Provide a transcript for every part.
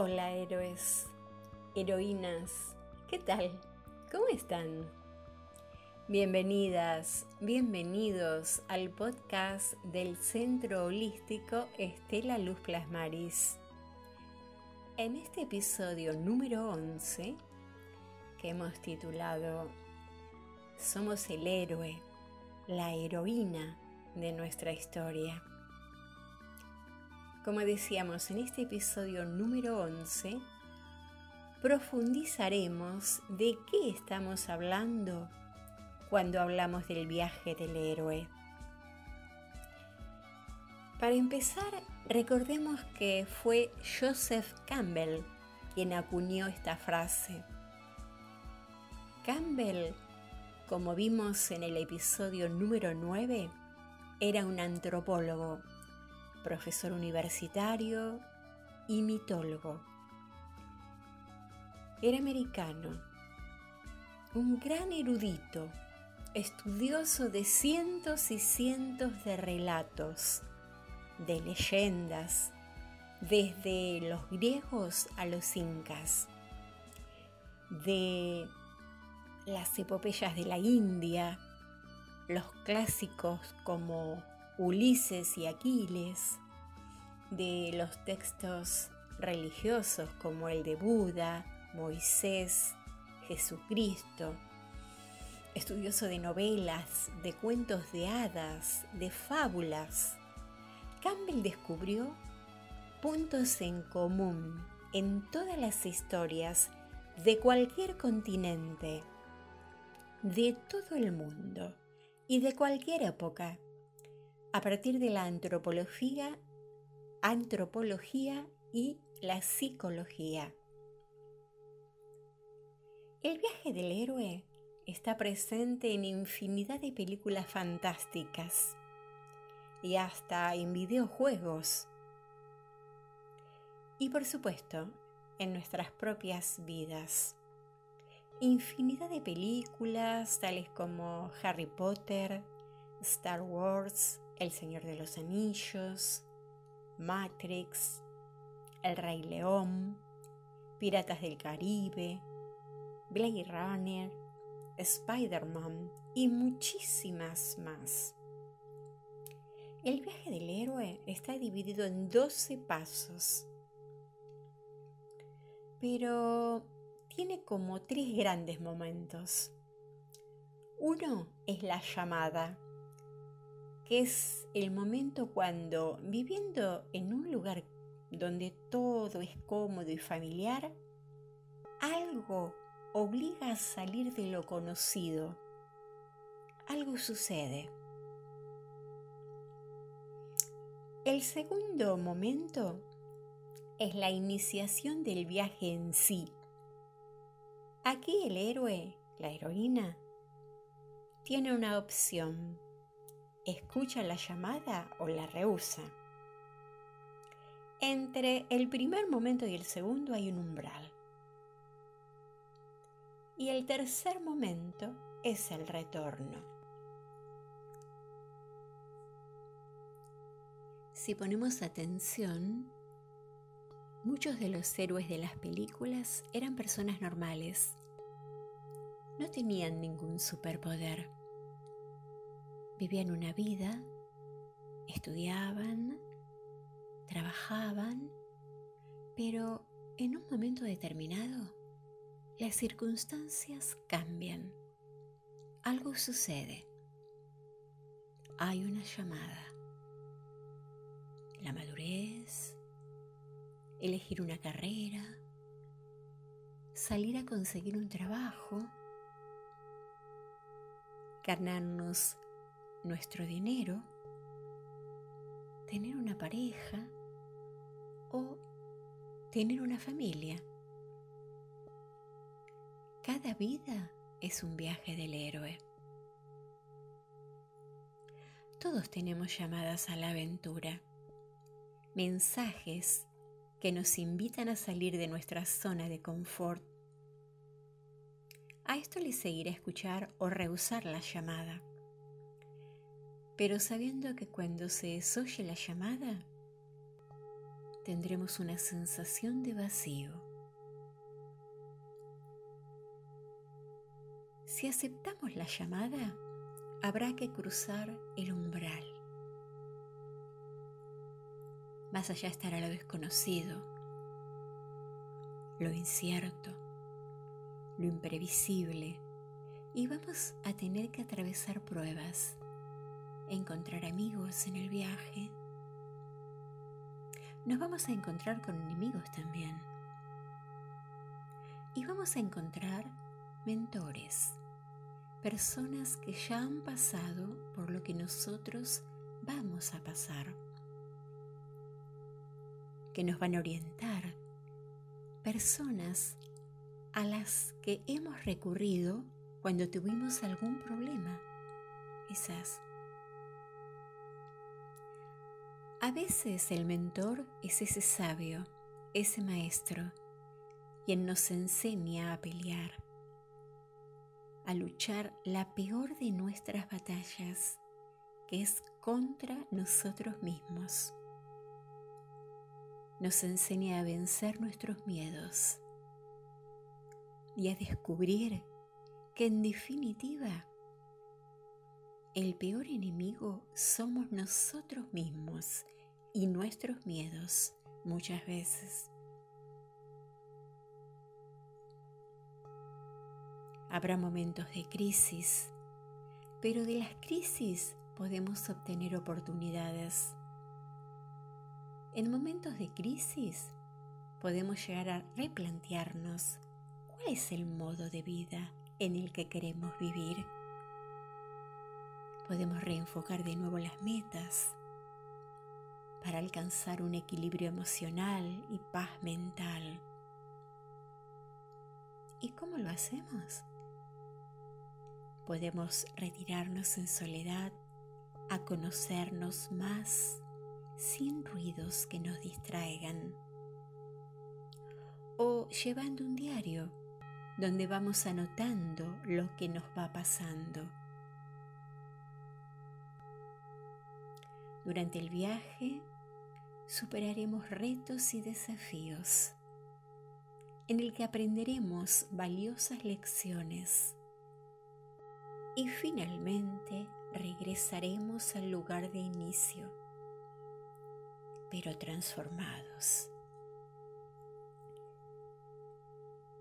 Hola héroes, heroínas, ¿qué tal? ¿Cómo están? Bienvenidas, bienvenidos al podcast del Centro Holístico Estela Luz Plasmaris. En este episodio número 11, que hemos titulado Somos el héroe, la heroína de nuestra historia. Como decíamos en este episodio número 11, profundizaremos de qué estamos hablando cuando hablamos del viaje del héroe. Para empezar, recordemos que fue Joseph Campbell quien acuñó esta frase. Campbell, como vimos en el episodio número 9, era un antropólogo profesor universitario y mitólogo. Era americano, un gran erudito, estudioso de cientos y cientos de relatos, de leyendas, desde los griegos a los incas, de las epopeyas de la India, los clásicos como Ulises y Aquiles, de los textos religiosos como el de Buda, Moisés, Jesucristo, estudioso de novelas, de cuentos de hadas, de fábulas. Campbell descubrió puntos en común en todas las historias de cualquier continente, de todo el mundo y de cualquier época a partir de la antropología, antropología y la psicología. El viaje del héroe está presente en infinidad de películas fantásticas y hasta en videojuegos. Y por supuesto, en nuestras propias vidas. Infinidad de películas tales como Harry Potter, Star Wars, el Señor de los Anillos, Matrix, El Rey León, Piratas del Caribe, Blade Runner, Spider-Man y muchísimas más. El viaje del héroe está dividido en 12 pasos, pero tiene como tres grandes momentos. Uno es la llamada, que es el momento cuando, viviendo en un lugar donde todo es cómodo y familiar, algo obliga a salir de lo conocido. Algo sucede. El segundo momento es la iniciación del viaje en sí. Aquí el héroe, la heroína, tiene una opción escucha la llamada o la rehúsa. Entre el primer momento y el segundo hay un umbral. Y el tercer momento es el retorno. Si ponemos atención, muchos de los héroes de las películas eran personas normales. No tenían ningún superpoder vivían una vida, estudiaban, trabajaban, pero en un momento determinado las circunstancias cambian. Algo sucede. Hay una llamada. La madurez, elegir una carrera, salir a conseguir un trabajo, ganarnos nuestro dinero, tener una pareja o tener una familia. Cada vida es un viaje del héroe. Todos tenemos llamadas a la aventura, mensajes que nos invitan a salir de nuestra zona de confort. A esto le seguirá escuchar o rehusar la llamada pero sabiendo que cuando se desoye la llamada, tendremos una sensación de vacío. Si aceptamos la llamada, habrá que cruzar el umbral. Más allá estará lo desconocido, lo incierto, lo imprevisible, y vamos a tener que atravesar pruebas, encontrar amigos en el viaje. Nos vamos a encontrar con enemigos también. Y vamos a encontrar mentores, personas que ya han pasado por lo que nosotros vamos a pasar, que nos van a orientar, personas a las que hemos recurrido cuando tuvimos algún problema, quizás. A veces el mentor es ese sabio, ese maestro, quien nos enseña a pelear, a luchar la peor de nuestras batallas, que es contra nosotros mismos. Nos enseña a vencer nuestros miedos y a descubrir que en definitiva el peor enemigo somos nosotros mismos y nuestros miedos muchas veces. Habrá momentos de crisis, pero de las crisis podemos obtener oportunidades. En momentos de crisis podemos llegar a replantearnos cuál es el modo de vida en el que queremos vivir. Podemos reenfocar de nuevo las metas para alcanzar un equilibrio emocional y paz mental. ¿Y cómo lo hacemos? Podemos retirarnos en soledad a conocernos más sin ruidos que nos distraigan. O llevando un diario donde vamos anotando lo que nos va pasando. Durante el viaje superaremos retos y desafíos en el que aprenderemos valiosas lecciones y finalmente regresaremos al lugar de inicio, pero transformados.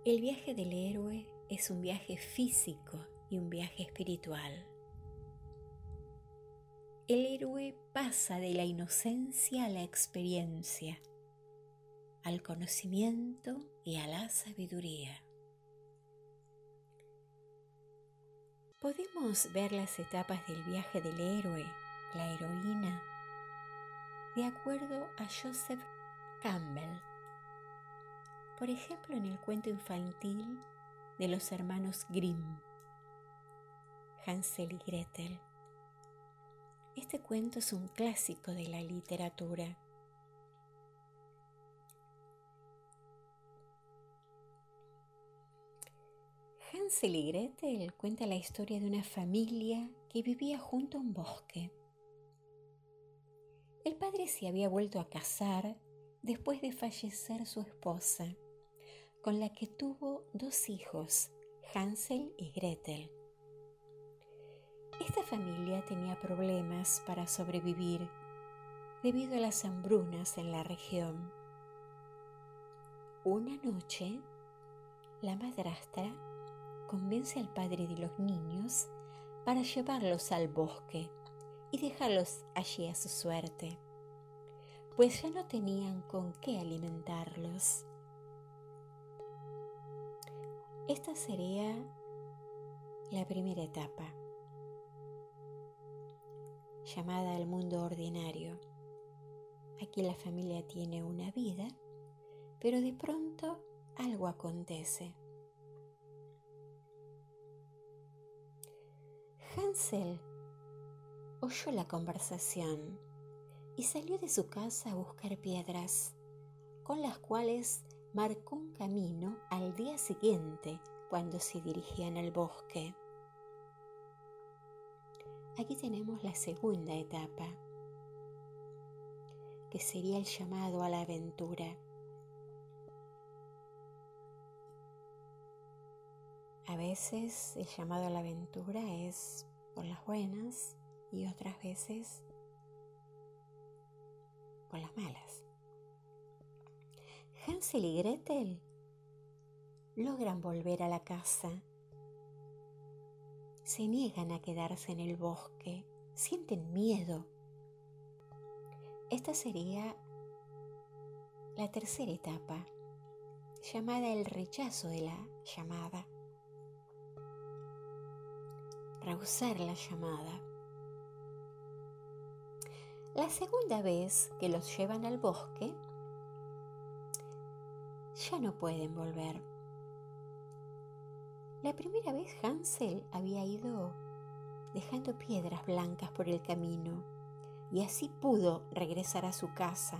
El viaje del héroe es un viaje físico y un viaje espiritual. El héroe pasa de la inocencia a la experiencia, al conocimiento y a la sabiduría. Podemos ver las etapas del viaje del héroe, la heroína, de acuerdo a Joseph Campbell por ejemplo en el cuento infantil de los hermanos Grimm, Hansel y Gretel. Este cuento es un clásico de la literatura. Hansel y Gretel cuenta la historia de una familia que vivía junto a un bosque. El padre se había vuelto a casar después de fallecer su esposa con la que tuvo dos hijos, Hansel y Gretel. Esta familia tenía problemas para sobrevivir debido a las hambrunas en la región. Una noche, la madrastra convence al padre de los niños para llevarlos al bosque y dejarlos allí a su suerte, pues ya no tenían con qué alimentarlos. Esta sería la primera etapa, llamada al mundo ordinario. Aquí la familia tiene una vida, pero de pronto algo acontece. Hansel oyó la conversación y salió de su casa a buscar piedras, con las cuales marcó un camino al día siguiente cuando se dirigían al bosque. Aquí tenemos la segunda etapa. que sería el llamado a la aventura. A veces el llamado a la aventura es por las buenas y otras veces por las malas. Hansel y Gretel logran volver a la casa. Se niegan a quedarse en el bosque, sienten miedo. Esta sería la tercera etapa, llamada el rechazo de la llamada. Rehusar la llamada. La segunda vez que los llevan al bosque, ya no pueden volver. La primera vez Hansel había ido dejando piedras blancas por el camino y así pudo regresar a su casa.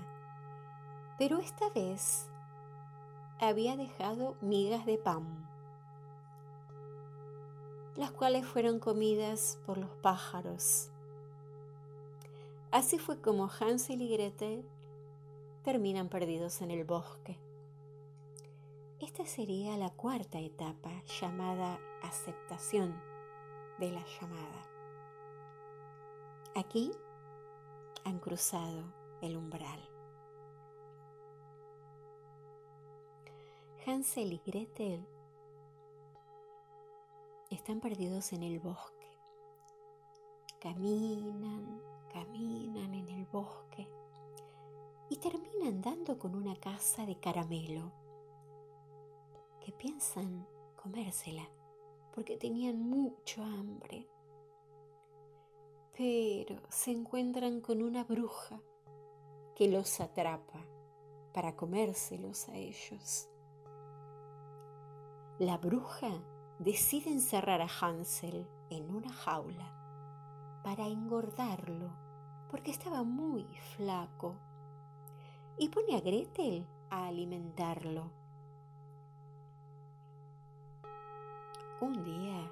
Pero esta vez había dejado migas de pan, las cuales fueron comidas por los pájaros. Así fue como Hansel y Gretel terminan perdidos en el bosque. Esta sería la cuarta etapa llamada aceptación de la llamada. Aquí han cruzado el umbral. Hansel y Gretel están perdidos en el bosque. Caminan, caminan en el bosque y terminan dando con una casa de caramelo que piensan comérsela porque tenían mucho hambre. Pero se encuentran con una bruja que los atrapa para comérselos a ellos. La bruja decide encerrar a Hansel en una jaula para engordarlo porque estaba muy flaco y pone a Gretel a alimentarlo Un día,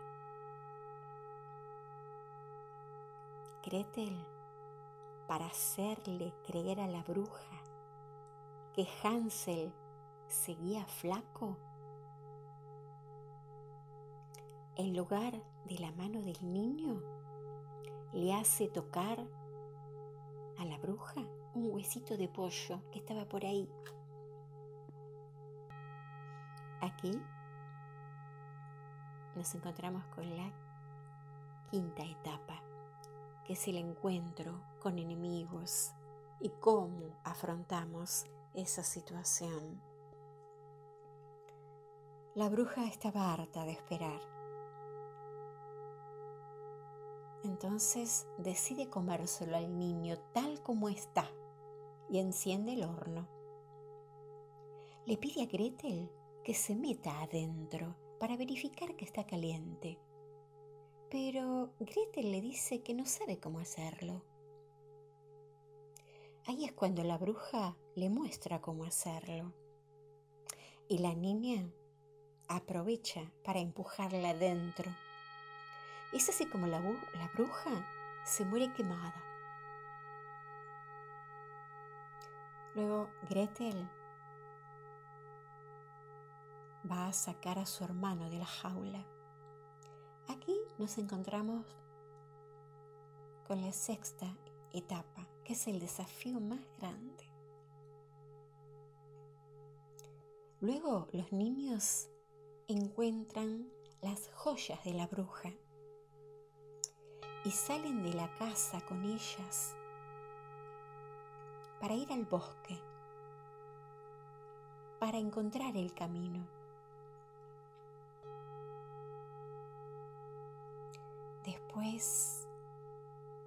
Gretel, para hacerle creer a la bruja que Hansel seguía flaco, en lugar de la mano del niño, le hace tocar a la bruja un huesito de pollo que estaba por ahí. Aquí nos encontramos con la quinta etapa, que es el encuentro con enemigos y cómo afrontamos esa situación. La bruja estaba harta de esperar. Entonces decide comérselo al niño tal como está y enciende el horno. Le pide a Gretel que se meta adentro para verificar que está caliente. Pero Gretel le dice que no sabe cómo hacerlo. Ahí es cuando la bruja le muestra cómo hacerlo. Y la niña aprovecha para empujarla adentro. Es así como la, la bruja se muere quemada. Luego Gretel va a sacar a su hermano de la jaula. Aquí nos encontramos con la sexta etapa, que es el desafío más grande. Luego los niños encuentran las joyas de la bruja y salen de la casa con ellas para ir al bosque, para encontrar el camino. Después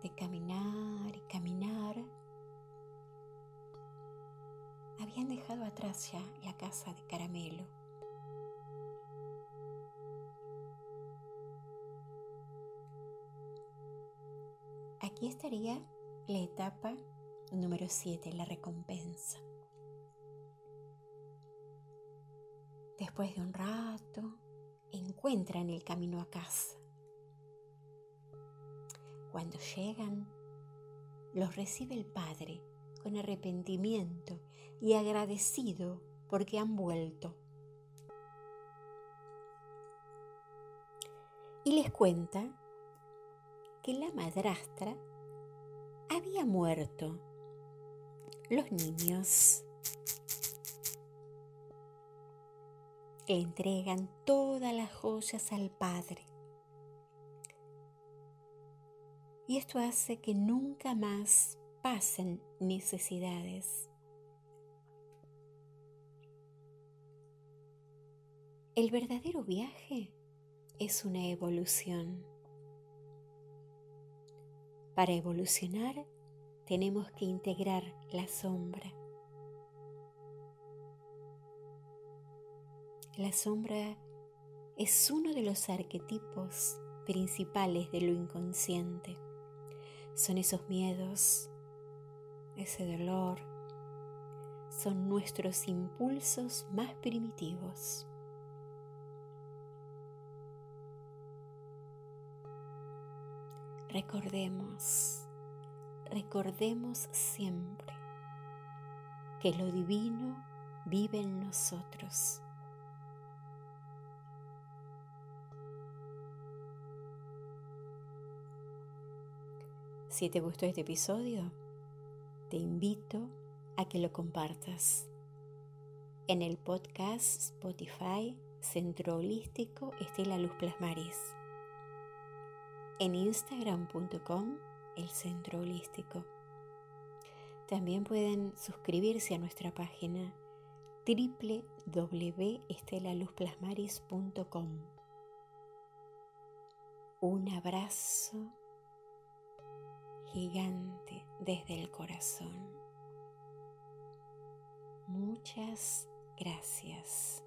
de caminar y caminar, habían dejado atrás ya la casa de caramelo. Aquí estaría la etapa número 7, la recompensa. Después de un rato, encuentran el camino a casa. Cuando llegan, los recibe el Padre con arrepentimiento y agradecido porque han vuelto. Y les cuenta que la madrastra había muerto. Los niños entregan todas las joyas al Padre. Y esto hace que nunca más pasen necesidades. El verdadero viaje es una evolución. Para evolucionar tenemos que integrar la sombra. La sombra es uno de los arquetipos principales de lo inconsciente. Son esos miedos, ese dolor, son nuestros impulsos más primitivos. Recordemos, recordemos siempre que lo divino vive en nosotros. Si te gustó este episodio, te invito a que lo compartas en el podcast Spotify Centro Holístico Estela Luz Plasmaris en instagram.com el centro holístico. También pueden suscribirse a nuestra página www.estelaluzplasmaris.com. Un abrazo gigante desde el corazón. Muchas gracias.